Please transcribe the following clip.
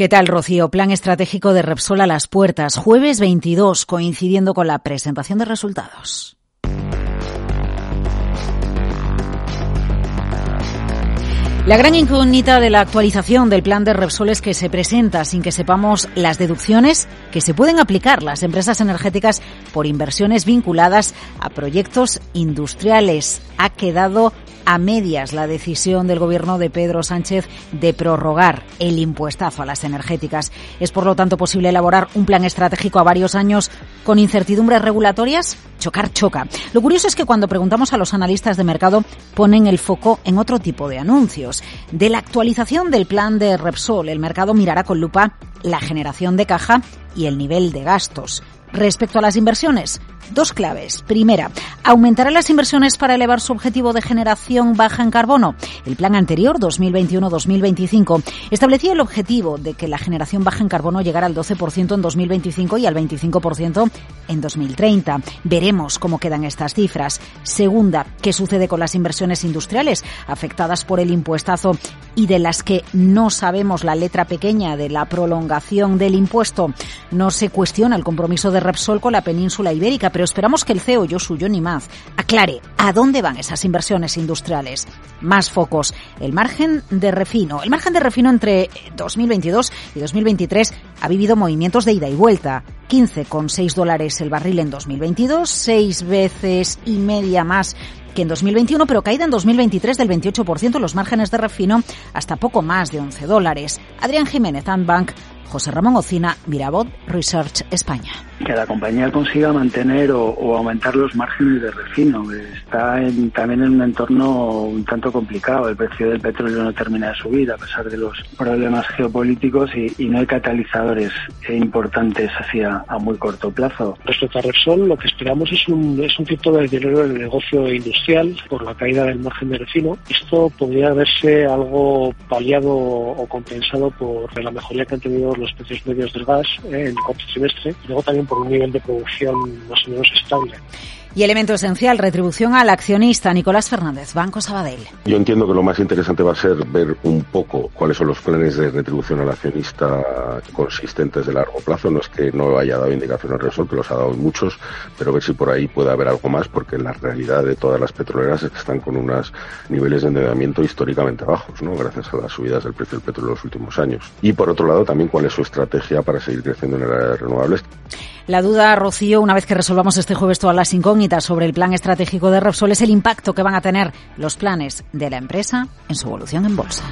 ¿Qué tal, Rocío? Plan estratégico de Repsol a las puertas, jueves 22, coincidiendo con la presentación de resultados. La gran incógnita de la actualización del plan de Repsol es que se presenta sin que sepamos las deducciones que se pueden aplicar las empresas energéticas por inversiones vinculadas a proyectos industriales. Ha quedado a medias la decisión del gobierno de Pedro Sánchez de prorrogar el impuestazo a las energéticas. ¿Es por lo tanto posible elaborar un plan estratégico a varios años con incertidumbres regulatorias? Chocar choca. Lo curioso es que cuando preguntamos a los analistas de mercado ponen el foco en otro tipo de anuncios. De la actualización del plan de Repsol, el mercado mirará con lupa la generación de caja y el nivel de gastos. Respecto a las inversiones, dos claves. Primera, ¿aumentará las inversiones para elevar su objetivo de generación baja en carbono? El plan anterior, 2021-2025, establecía el objetivo de que la generación baja en carbono llegara al 12% en 2025 y al 25% en 2030. Veremos cómo quedan estas cifras. Segunda, ¿qué sucede con las inversiones industriales afectadas por el impuestazo y de las que no sabemos la letra pequeña de la prolongación del impuesto? No se cuestiona el compromiso de Repsol con la península ibérica, esperamos que el CEO Josu Maz aclare a dónde van esas inversiones industriales. Más focos. El margen de refino. El margen de refino entre 2022 y 2023 ha vivido movimientos de ida y vuelta. 15,6 dólares el barril en 2022, seis veces y media más que en 2021, pero caída en 2023 del 28%, los márgenes de refino hasta poco más de 11 dólares. Adrián Jiménez, Bank José Ramón Ocina, Mirabot Research España. Que la compañía consiga mantener o, aumentar los márgenes de refino. Está también en un entorno un tanto complicado. El precio del petróleo no termina de subir a pesar de los problemas geopolíticos y, no hay catalizadores importantes hacia a muy corto plazo. Respecto a Repsol, lo que esperamos es un, es un cierto deterioro del negocio industrial por la caída del margen de refino. Esto podría verse algo paliado o compensado por la mejoría que han tenido los precios medios del gas en el cuarto trimestre luego también por un nivel de producción más o menos estable. Y elemento esencial, retribución al accionista. Nicolás Fernández, Banco Sabadell. Yo entiendo que lo más interesante va a ser ver un poco cuáles son los planes de retribución al accionista consistentes de largo plazo. No es que no haya dado indicaciones Repsol, que los ha dado muchos, pero ver si por ahí puede haber algo más, porque la realidad de todas las petroleras es que están con unos niveles de endeudamiento históricamente bajos, ¿no? gracias a las subidas del precio del petróleo en los últimos años. Y por otro lado, también cuál es su estrategia para seguir creciendo en el área de renovables. La duda, Rocío, una vez que resolvamos este jueves todas las incógnitas sobre el plan estratégico de Repsol, es el impacto que van a tener los planes de la empresa en su evolución en bolsa.